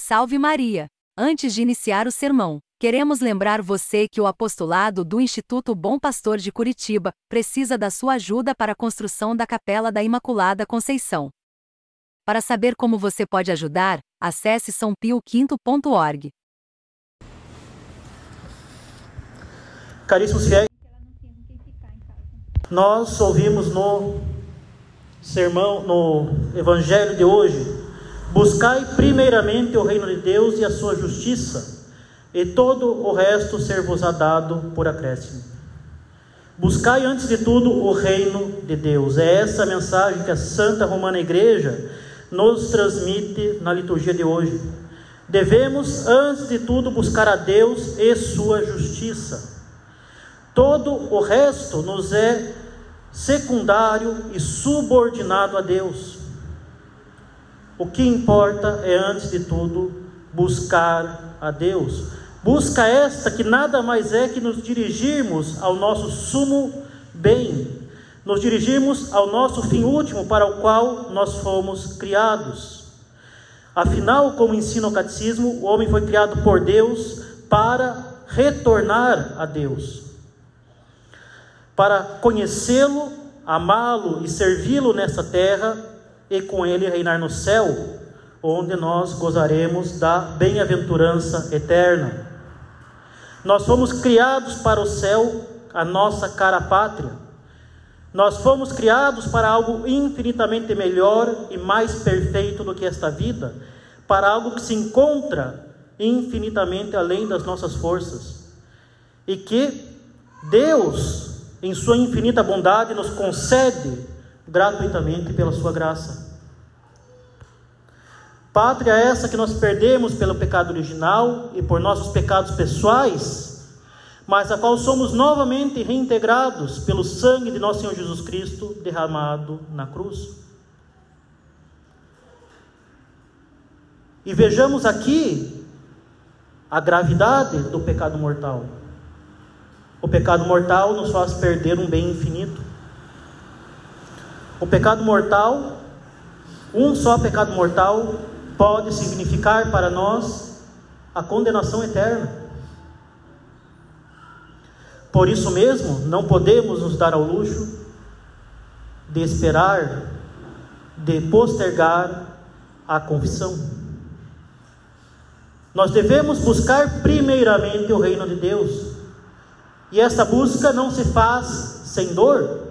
Salve Maria! Antes de iniciar o sermão, queremos lembrar você que o apostolado do Instituto Bom Pastor de Curitiba precisa da sua ajuda para a construção da Capela da Imaculada Conceição. Para saber como você pode ajudar, acesse sãopioquinto.org. Caríssimos fiéis, nós ouvimos no sermão, no evangelho de hoje, Buscai primeiramente o reino de Deus e a sua justiça, e todo o resto ser-vos-á dado por acréscimo. Buscai antes de tudo o reino de Deus. É essa a mensagem que a Santa Romana Igreja nos transmite na liturgia de hoje. Devemos, antes de tudo, buscar a Deus e sua justiça. Todo o resto nos é secundário e subordinado a Deus. O que importa é, antes de tudo, buscar a Deus. Busca esta que nada mais é que nos dirigirmos ao nosso sumo bem, nos dirigirmos ao nosso fim último para o qual nós fomos criados. Afinal, como ensina o catecismo, o homem foi criado por Deus para retornar a Deus, para conhecê-lo, amá-lo e servi-lo nesta terra e com ele reinar no céu, onde nós gozaremos da bem-aventurança eterna. Nós fomos criados para o céu, a nossa cara pátria. Nós fomos criados para algo infinitamente melhor e mais perfeito do que esta vida, para algo que se encontra infinitamente além das nossas forças. E que Deus, em Sua infinita bondade, nos concede gratuitamente pela sua graça. Pátria essa que nós perdemos pelo pecado original e por nossos pecados pessoais, mas a qual somos novamente reintegrados pelo sangue de nosso Senhor Jesus Cristo derramado na cruz. E vejamos aqui a gravidade do pecado mortal. O pecado mortal nos faz perder um bem infinito. O pecado mortal, um só pecado mortal, pode significar para nós a condenação eterna. Por isso mesmo, não podemos nos dar ao luxo de esperar, de postergar a confissão. Nós devemos buscar primeiramente o reino de Deus. E essa busca não se faz sem dor.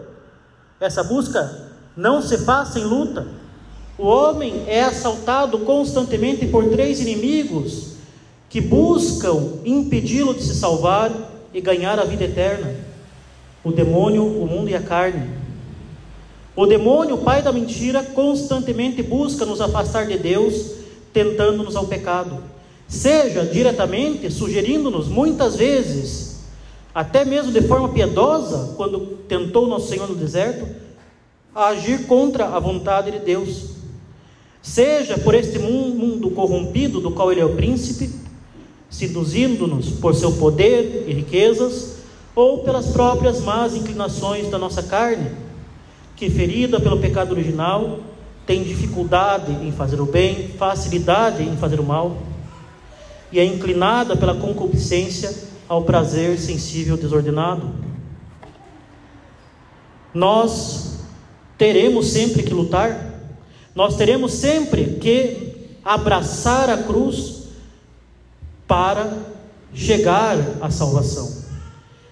Essa busca não se faz sem luta. O homem é assaltado constantemente por três inimigos que buscam impedi-lo de se salvar e ganhar a vida eterna: o demônio, o mundo e a carne. O demônio, pai da mentira, constantemente busca nos afastar de Deus, tentando-nos ao pecado, seja diretamente sugerindo-nos, muitas vezes, até mesmo de forma piedosa, quando tentou nosso Senhor no deserto, a agir contra a vontade de Deus. Seja por este mundo corrompido do qual ele é o príncipe, seduzindo-nos por seu poder e riquezas, ou pelas próprias más inclinações da nossa carne, que ferida pelo pecado original, tem dificuldade em fazer o bem, facilidade em fazer o mal, e é inclinada pela concupiscência ao prazer sensível desordenado. Nós teremos sempre que lutar, nós teremos sempre que abraçar a cruz para chegar à salvação.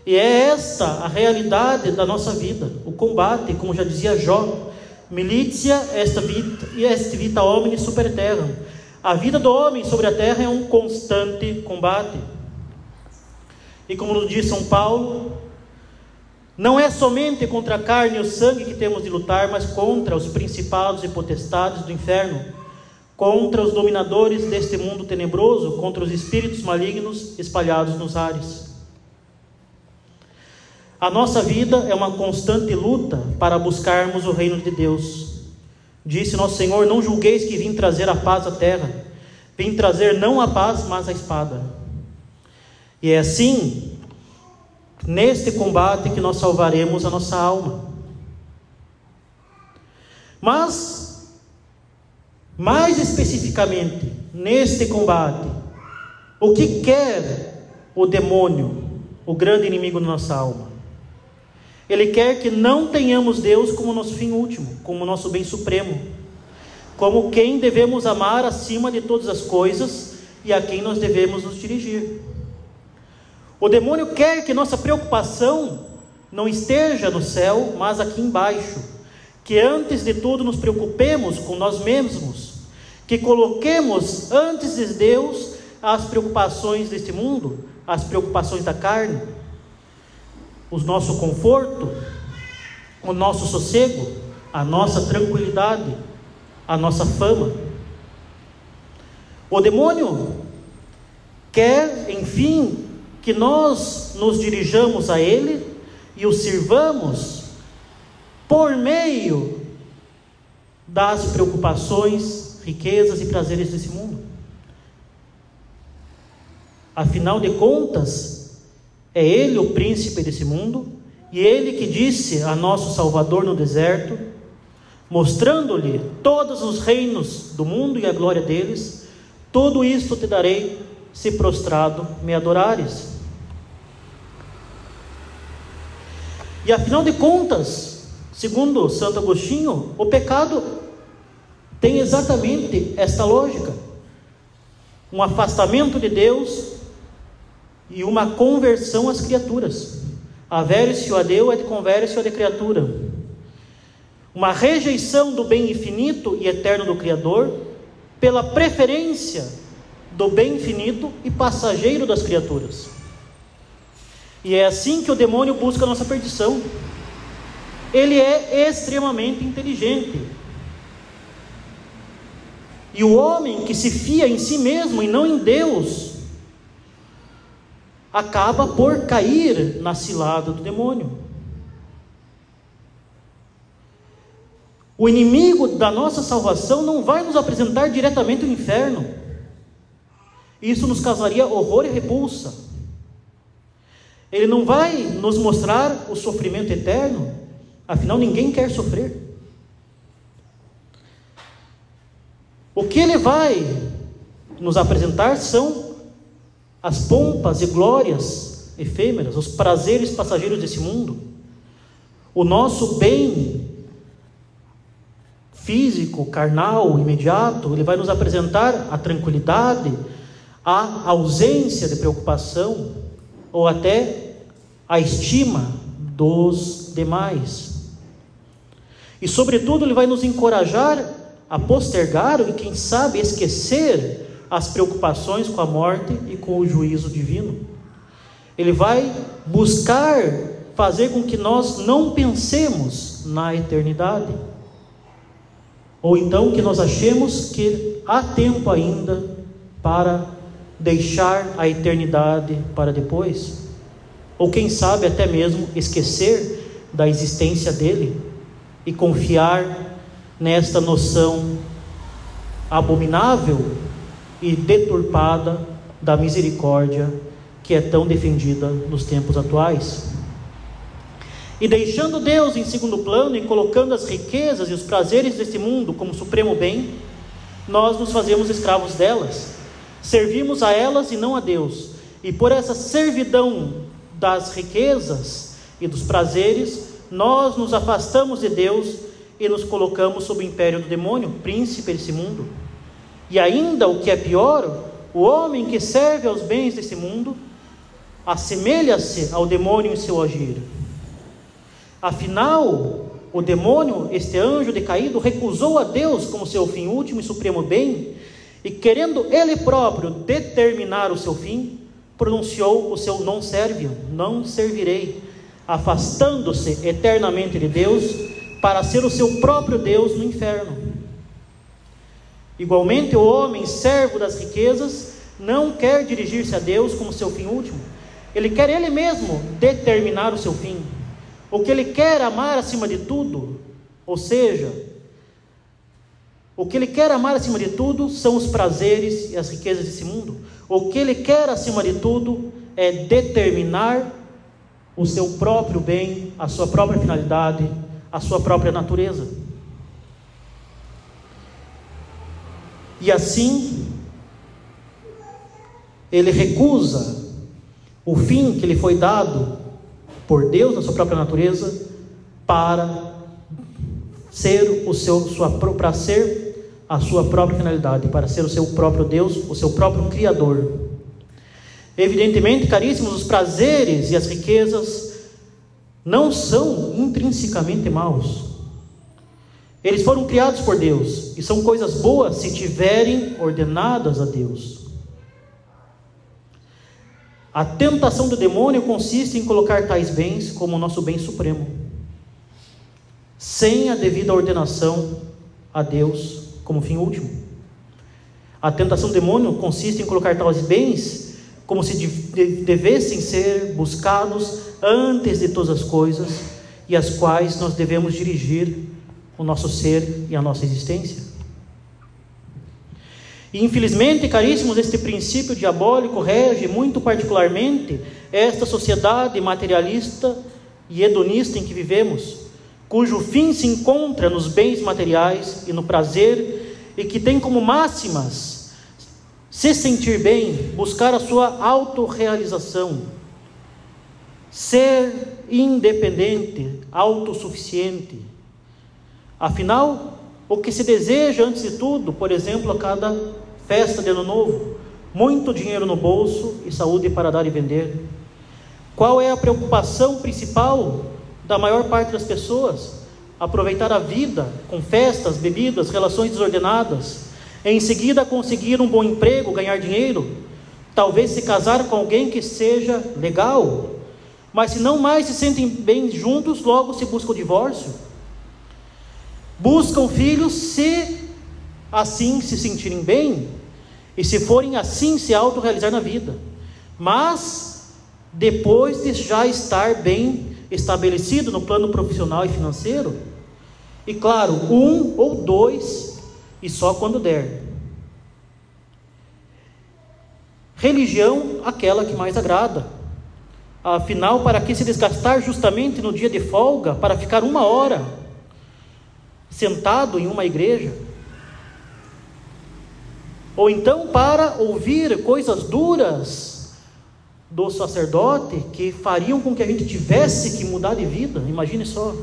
E é esta a realidade da nossa vida, o combate, como já dizia Jó, militia est vita, est vita homini super terra. A vida do homem sobre a terra é um constante combate. E como nos diz São Paulo, não é somente contra a carne e o sangue que temos de lutar, mas contra os principados e potestades do inferno, contra os dominadores deste mundo tenebroso, contra os espíritos malignos espalhados nos ares. A nossa vida é uma constante luta para buscarmos o reino de Deus. Disse nosso Senhor: Não julgueis que vim trazer a paz à terra, vim trazer não a paz, mas a espada. E é assim neste combate que nós salvaremos a nossa alma. Mas Mais especificamente, neste combate, o que quer o demônio, o grande inimigo da nossa alma? Ele quer que não tenhamos Deus como nosso fim último, como nosso bem supremo, como quem devemos amar acima de todas as coisas e a quem nós devemos nos dirigir. O demônio quer que nossa preocupação não esteja no céu, mas aqui embaixo. Que antes de tudo nos preocupemos com nós mesmos, que coloquemos antes de Deus as preocupações deste mundo, as preocupações da carne, o nosso conforto, o nosso sossego, a nossa tranquilidade, a nossa fama. O demônio quer, enfim, que nós nos dirijamos a Ele e o sirvamos por meio das preocupações, riquezas e prazeres desse mundo. Afinal de contas, é Ele o príncipe desse mundo, e Ele que disse a nosso Salvador no deserto, mostrando-lhe todos os reinos do mundo e a glória deles: tudo isto te darei, se prostrado me adorares. E afinal de contas, segundo Santo Agostinho, o pecado tem exatamente esta lógica: um afastamento de Deus e uma conversão às criaturas. Avere-se a Deus et converse a de criatura. Uma rejeição do bem infinito e eterno do Criador pela preferência do bem infinito e passageiro das criaturas. E é assim que o demônio busca a nossa perdição. Ele é extremamente inteligente. E o homem que se fia em si mesmo e não em Deus, acaba por cair na cilada do demônio. O inimigo da nossa salvação não vai nos apresentar diretamente o inferno. Isso nos causaria horror e repulsa. Ele não vai nos mostrar o sofrimento eterno, afinal ninguém quer sofrer. O que ele vai nos apresentar são as pompas e glórias efêmeras, os prazeres passageiros desse mundo, o nosso bem físico, carnal, imediato, ele vai nos apresentar a tranquilidade, a ausência de preocupação, ou até a estima dos demais. E, sobretudo, ele vai nos encorajar a postergar e, quem sabe, esquecer as preocupações com a morte e com o juízo divino. Ele vai buscar fazer com que nós não pensemos na eternidade. Ou então que nós achemos que há tempo ainda para deixar a eternidade para depois. Ou quem sabe até mesmo esquecer da existência dele e confiar nesta noção abominável e deturpada da misericórdia que é tão defendida nos tempos atuais. E deixando Deus em segundo plano e colocando as riquezas e os prazeres deste mundo como supremo bem, nós nos fazemos escravos delas. Servimos a elas e não a Deus. E por essa servidão das riquezas e dos prazeres, nós nos afastamos de Deus e nos colocamos sob o império do demônio, príncipe desse mundo. E ainda o que é pior, o homem que serve aos bens desse mundo assemelha-se ao demônio em seu agir. Afinal, o demônio, este anjo decaído, recusou a Deus como seu fim último e supremo bem, e querendo ele próprio determinar o seu fim, pronunciou o seu não serviam, não servirei, afastando-se eternamente de Deus para ser o seu próprio Deus no inferno. Igualmente, o homem, servo das riquezas, não quer dirigir-se a Deus como seu fim último. Ele quer ele mesmo determinar o seu fim. O que ele quer amar acima de tudo, ou seja, o que ele quer amar acima de tudo são os prazeres e as riquezas desse mundo. O que ele quer acima de tudo é determinar o seu próprio bem, a sua própria finalidade, a sua própria natureza. E assim, ele recusa o fim que lhe foi dado por Deus na sua própria natureza para ser o seu sua para ser a sua própria finalidade, para ser o seu próprio Deus, o seu próprio criador. Evidentemente, caríssimos, os prazeres e as riquezas não são intrinsecamente maus. Eles foram criados por Deus e são coisas boas se tiverem ordenadas a Deus. A tentação do demônio consiste em colocar tais bens como nosso bem supremo, sem a devida ordenação a Deus como fim último. A tentação do demônio consiste em colocar tais bens como se devessem ser buscados antes de todas as coisas e as quais nós devemos dirigir o nosso ser e a nossa existência. E infelizmente, caríssimos, este princípio diabólico rege muito particularmente esta sociedade materialista e hedonista em que vivemos, cujo fim se encontra nos bens materiais e no prazer, e que tem como máximas se sentir bem, buscar a sua autorrealização, ser independente, autossuficiente. Afinal, o que se deseja antes de tudo, por exemplo, a cada festa de ano novo, muito dinheiro no bolso e saúde para dar e vender. Qual é a preocupação principal da maior parte das pessoas? Aproveitar a vida com festas, bebidas, relações desordenadas, em seguida conseguir um bom emprego, ganhar dinheiro, talvez se casar com alguém que seja legal, mas se não mais se sentem bem juntos, logo se busca o divórcio. Buscam filhos se assim se sentirem bem e se forem assim se autorrealizar na vida. Mas depois de já estar bem estabelecido no plano profissional e financeiro, e claro, um ou dois, e só quando der. Religião, aquela que mais agrada. Afinal, para que se desgastar justamente no dia de folga para ficar uma hora sentado em uma igreja? Ou então para ouvir coisas duras do sacerdote que fariam com que a gente tivesse que mudar de vida. Imagine só.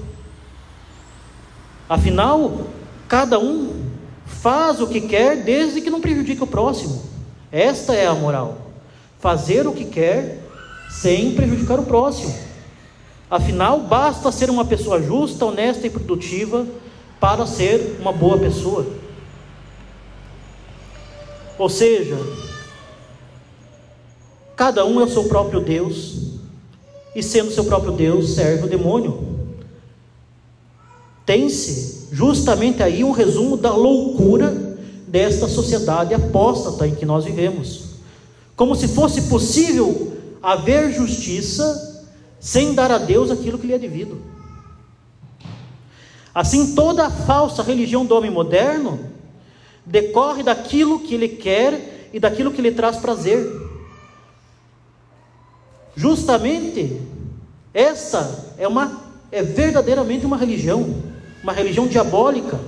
Afinal, cada um faz o que quer desde que não prejudique o próximo. Esta é a moral. Fazer o que quer sem prejudicar o próximo. Afinal, basta ser uma pessoa justa, honesta e produtiva para ser uma boa pessoa. Ou seja, cada um é o seu próprio Deus, e sendo seu próprio Deus, serve o demônio. Tem-se justamente aí um resumo da loucura desta sociedade apóstata em que nós vivemos. Como se fosse possível haver justiça sem dar a Deus aquilo que lhe é devido. Assim, toda a falsa religião do homem moderno decorre daquilo que ele quer e daquilo que lhe traz prazer. Justamente, essa é uma é verdadeiramente uma religião, uma religião diabólica,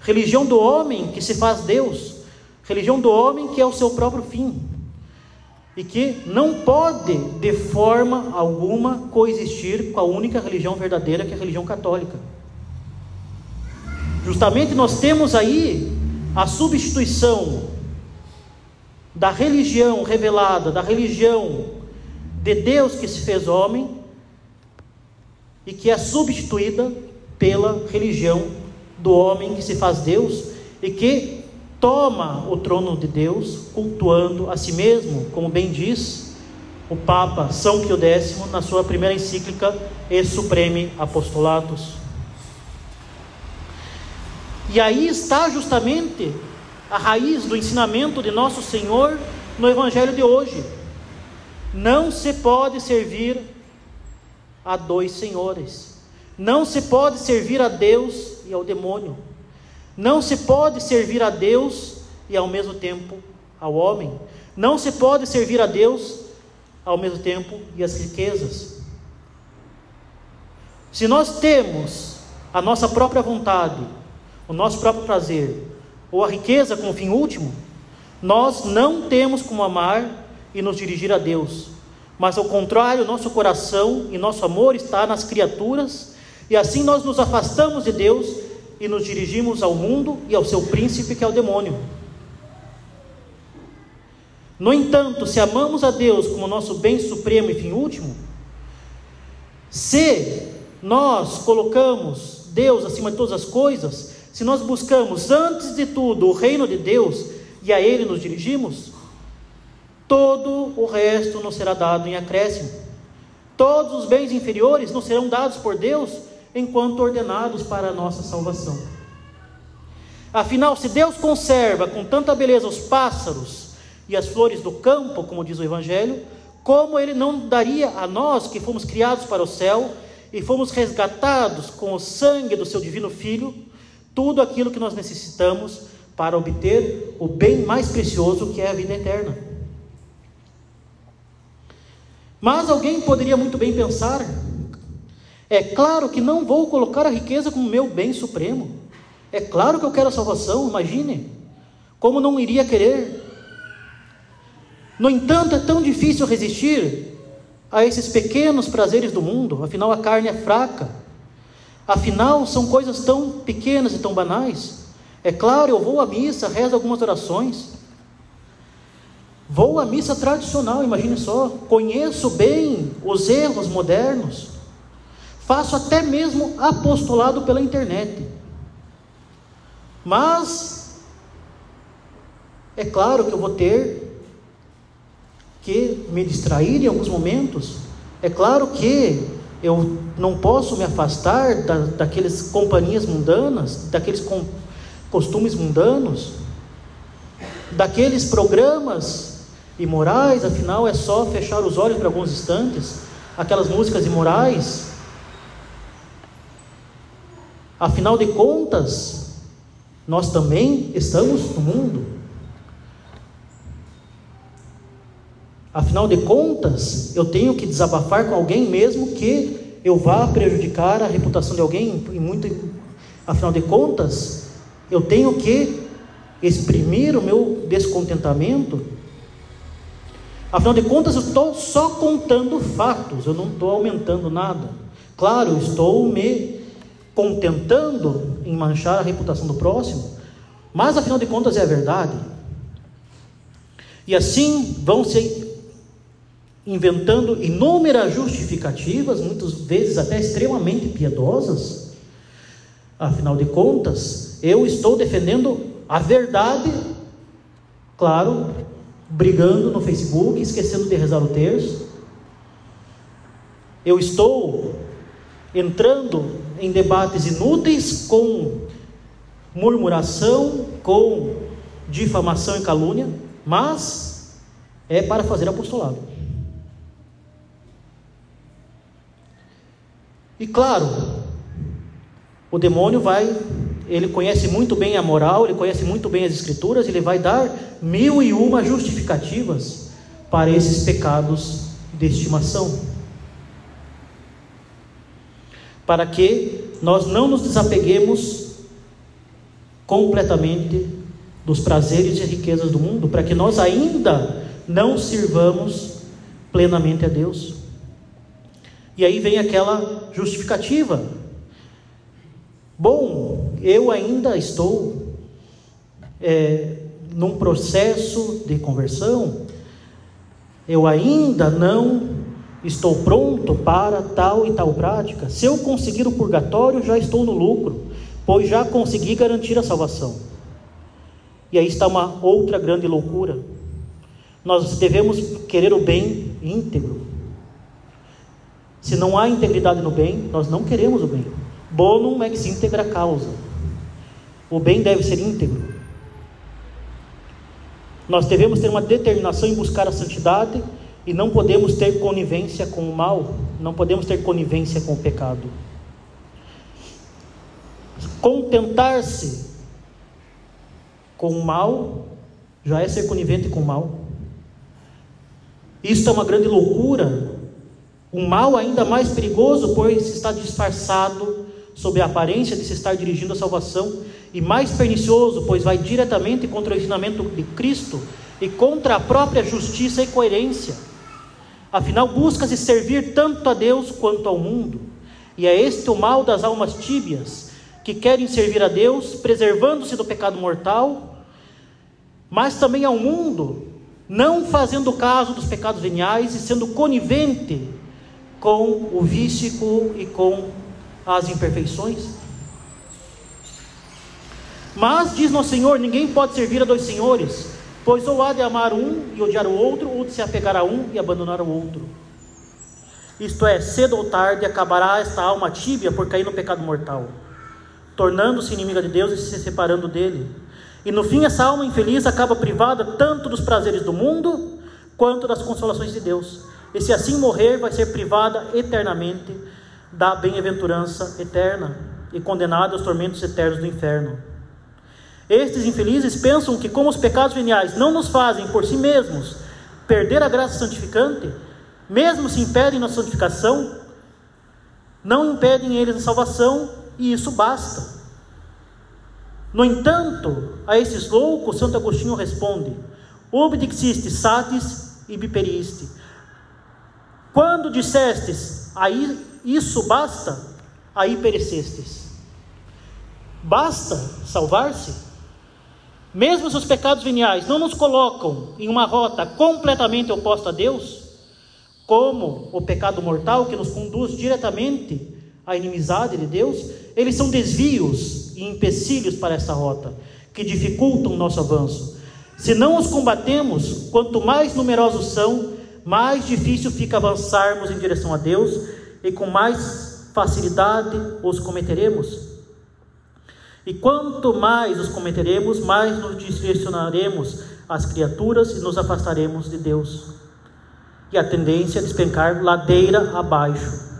religião do homem que se faz Deus, religião do homem que é o seu próprio fim e que não pode de forma alguma coexistir com a única religião verdadeira que é a religião católica. Justamente nós temos aí a substituição da religião revelada, da religião de Deus que se fez homem, e que é substituída pela religião do homem que se faz Deus e que toma o trono de Deus, cultuando a si mesmo, como bem diz o Papa São Pio X na sua primeira encíclica E Supreme Apostolatus. E aí está justamente a raiz do ensinamento de nosso Senhor no Evangelho de hoje. Não se pode servir a dois senhores. Não se pode servir a Deus e ao demônio. Não se pode servir a Deus e ao mesmo tempo ao homem. Não se pode servir a Deus ao mesmo tempo e as riquezas. Se nós temos a nossa própria vontade, o nosso próprio prazer, ou a riqueza como fim último, nós não temos como amar e nos dirigir a Deus. Mas ao contrário, nosso coração e nosso amor está nas criaturas, e assim nós nos afastamos de Deus e nos dirigimos ao mundo e ao seu príncipe, que é o demônio. No entanto, se amamos a Deus como nosso bem supremo e fim último, se nós colocamos Deus acima de todas as coisas, se nós buscamos antes de tudo o reino de Deus e a Ele nos dirigimos, todo o resto nos será dado em acréscimo. Todos os bens inferiores nos serão dados por Deus enquanto ordenados para a nossa salvação. Afinal, se Deus conserva com tanta beleza os pássaros e as flores do campo, como diz o Evangelho, como Ele não daria a nós que fomos criados para o céu e fomos resgatados com o sangue do Seu Divino Filho, tudo aquilo que nós necessitamos para obter o bem mais precioso que é a vida eterna. Mas alguém poderia muito bem pensar: é claro que não vou colocar a riqueza como meu bem supremo. É claro que eu quero a salvação, imagine. Como não iria querer? No entanto, é tão difícil resistir a esses pequenos prazeres do mundo, afinal a carne é fraca. Afinal, são coisas tão pequenas e tão banais. É claro, eu vou à missa, rezo algumas orações. Vou à missa tradicional, imagine só. Conheço bem os erros modernos. Faço até mesmo apostolado pela internet. Mas, é claro que eu vou ter que me distrair em alguns momentos. É claro que eu não posso me afastar da, daquelas companhias mundanas, daqueles com, costumes mundanos, daqueles programas imorais, afinal é só fechar os olhos por alguns instantes, aquelas músicas imorais. Afinal de contas, nós também estamos no mundo. Afinal de contas, eu tenho que desabafar com alguém mesmo que eu vá prejudicar a reputação de alguém e muito afinal de contas, eu tenho que exprimir o meu descontentamento. Afinal de contas, eu estou só contando fatos, eu não estou aumentando nada. Claro, estou me contentando em manchar a reputação do próximo, mas afinal de contas é a verdade. E assim vão se inventando inúmeras justificativas, muitas vezes até extremamente piedosas. Afinal de contas, eu estou defendendo a verdade, claro, brigando no Facebook, esquecendo de rezar o terço. Eu estou entrando em debates inúteis com murmuração, com difamação e calúnia, mas é para fazer apostolado. E claro, o demônio vai, ele conhece muito bem a moral, ele conhece muito bem as escrituras, ele vai dar mil e uma justificativas para esses pecados de estimação. Para que nós não nos desapeguemos completamente dos prazeres e riquezas do mundo, para que nós ainda não sirvamos plenamente a Deus. E aí vem aquela justificativa. Bom, eu ainda estou é, num processo de conversão, eu ainda não estou pronto para tal e tal prática. Se eu conseguir o purgatório, já estou no lucro, pois já consegui garantir a salvação. E aí está uma outra grande loucura. Nós devemos querer o bem íntegro, se não há integridade no bem, nós não queremos o bem. Bonum ex integra causa. O bem deve ser íntegro. Nós devemos ter uma determinação em buscar a santidade e não podemos ter conivência com o mal, não podemos ter conivência com o pecado. Contentar-se com o mal já é ser conivente com o mal. Isto é uma grande loucura um mal ainda mais perigoso, pois está disfarçado sob a aparência de se estar dirigindo à salvação, e mais pernicioso, pois vai diretamente contra o ensinamento de Cristo e contra a própria justiça e coerência. Afinal, busca-se servir tanto a Deus quanto ao mundo, e é este o mal das almas tíbias, que querem servir a Deus, preservando-se do pecado mortal, mas também ao mundo, não fazendo caso dos pecados veniais e sendo conivente com o vício e com as imperfeições. Mas, diz nosso Senhor, ninguém pode servir a dois senhores, pois ou há de amar um e odiar o outro, ou de se apegar a um e abandonar o outro. Isto é, cedo ou tarde acabará esta alma tíbia por cair no pecado mortal, tornando-se inimiga de Deus e se separando dele. E no fim, essa alma infeliz acaba privada tanto dos prazeres do mundo quanto das consolações de Deus. E se assim morrer, vai ser privada eternamente da bem-aventurança eterna e condenada aos tormentos eternos do inferno. Estes infelizes pensam que, como os pecados veniais não nos fazem por si mesmos perder a graça santificante, mesmo se impedem na santificação, não impedem eles a salvação e isso basta. No entanto, a esses loucos, Santo Agostinho responde: Obdixiste satis e biperiste. Quando dissestes, aí isso basta, aí perecestes. Basta salvar-se? Mesmo se os pecados veniais não nos colocam em uma rota completamente oposta a Deus, como o pecado mortal que nos conduz diretamente à inimizade de Deus, eles são desvios e empecilhos para essa rota, que dificultam o nosso avanço. Se não os combatemos, quanto mais numerosos são, mais difícil fica avançarmos em direção a Deus e com mais facilidade os cometeremos. E quanto mais os cometeremos, mais nos direcionaremos às criaturas e nos afastaremos de Deus. E a tendência é despencar ladeira abaixo.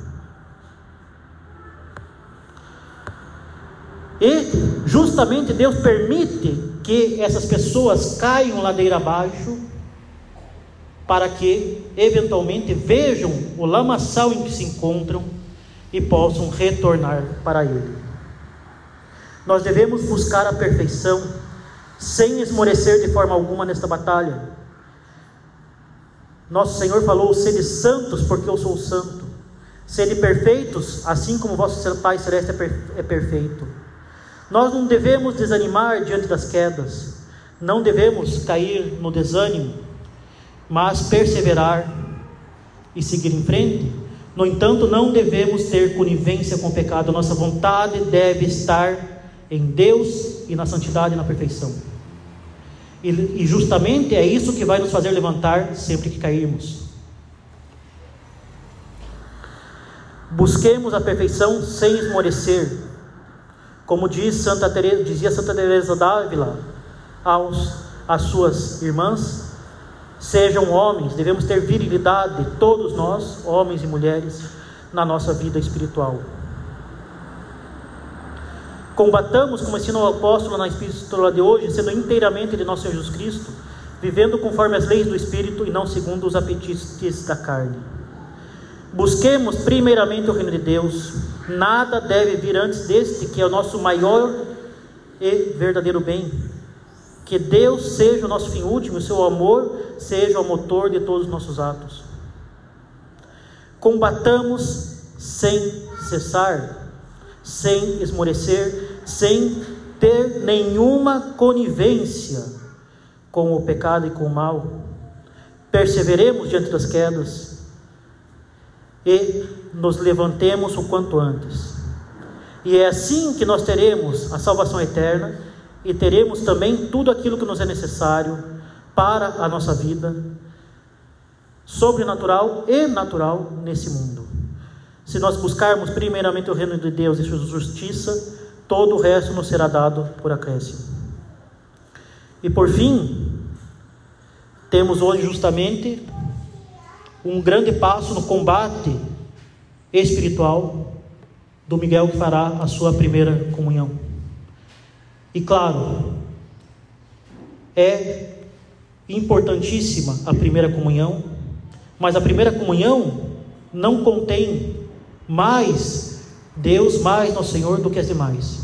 E justamente Deus permite que essas pessoas caiam ladeira abaixo para que eventualmente vejam o lamaçal em que se encontram e possam retornar para Ele. Nós devemos buscar a perfeição sem esmorecer de forma alguma nesta batalha. Nosso Senhor falou: sede santos, porque eu sou santo. Sede perfeitos, assim como vosso Pai Celeste é, é perfeito. Nós não devemos desanimar diante das quedas, não devemos cair no desânimo, mas perseverar e seguir em frente. No entanto, não devemos ter conivência com o pecado, nossa vontade deve estar em Deus e na santidade e na perfeição. E, e justamente é isso que vai nos fazer levantar sempre que cairmos. Busquemos a perfeição sem esmorecer. Como diz Santa Teresa, dizia Santa Teresa d'Ávila aos às suas irmãs, sejam homens, devemos ter virilidade, todos nós, homens e mulheres, na nossa vida espiritual. Combatamos, como ensina o apóstolo na epístola de hoje, sendo inteiramente de nosso Senhor Jesus Cristo, vivendo conforme as leis do Espírito e não segundo os apetites da carne. Busquemos primeiramente o reino de Deus, nada deve vir antes deste, que é o nosso maior e verdadeiro bem. Que Deus seja o nosso fim último, o seu amor seja o motor de todos os nossos atos. Combatamos sem cessar sem esmorecer, sem ter nenhuma conivência com o pecado e com o mal. Perseveremos diante das quedas e nos levantemos o quanto antes. E é assim que nós teremos a salvação eterna e teremos também tudo aquilo que nos é necessário para a nossa vida sobrenatural e natural nesse mundo. Se nós buscarmos primeiramente o reino de Deus e sua justiça, todo o resto nos será dado por acréscimo. E por fim, temos hoje justamente um grande passo no combate espiritual do Miguel que fará a sua primeira comunhão. E claro, é importantíssima a primeira comunhão, mas a primeira comunhão não contém mais Deus mais nosso Senhor do que as demais.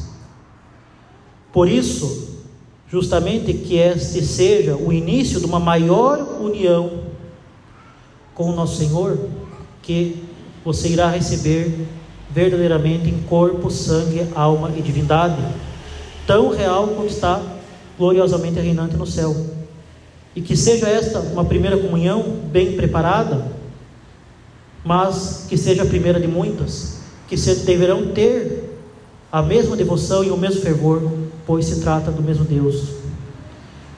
Por isso, justamente que este seja o início de uma maior união com o nosso Senhor, que você irá receber verdadeiramente em corpo, sangue, alma e divindade, tão real como está gloriosamente reinante no céu. E que seja esta uma primeira comunhão bem preparada, mas que seja a primeira de muitas, que se deverão ter a mesma devoção e o mesmo fervor, pois se trata do mesmo Deus.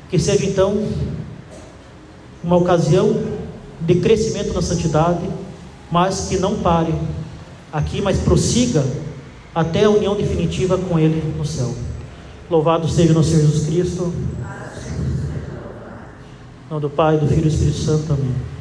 Que seja então uma ocasião de crescimento na santidade, mas que não pare aqui, mas prossiga até a união definitiva com Ele no céu. Louvado seja nosso Senhor Jesus Cristo. Nome do Pai, do Filho e do Espírito Santo. Amém.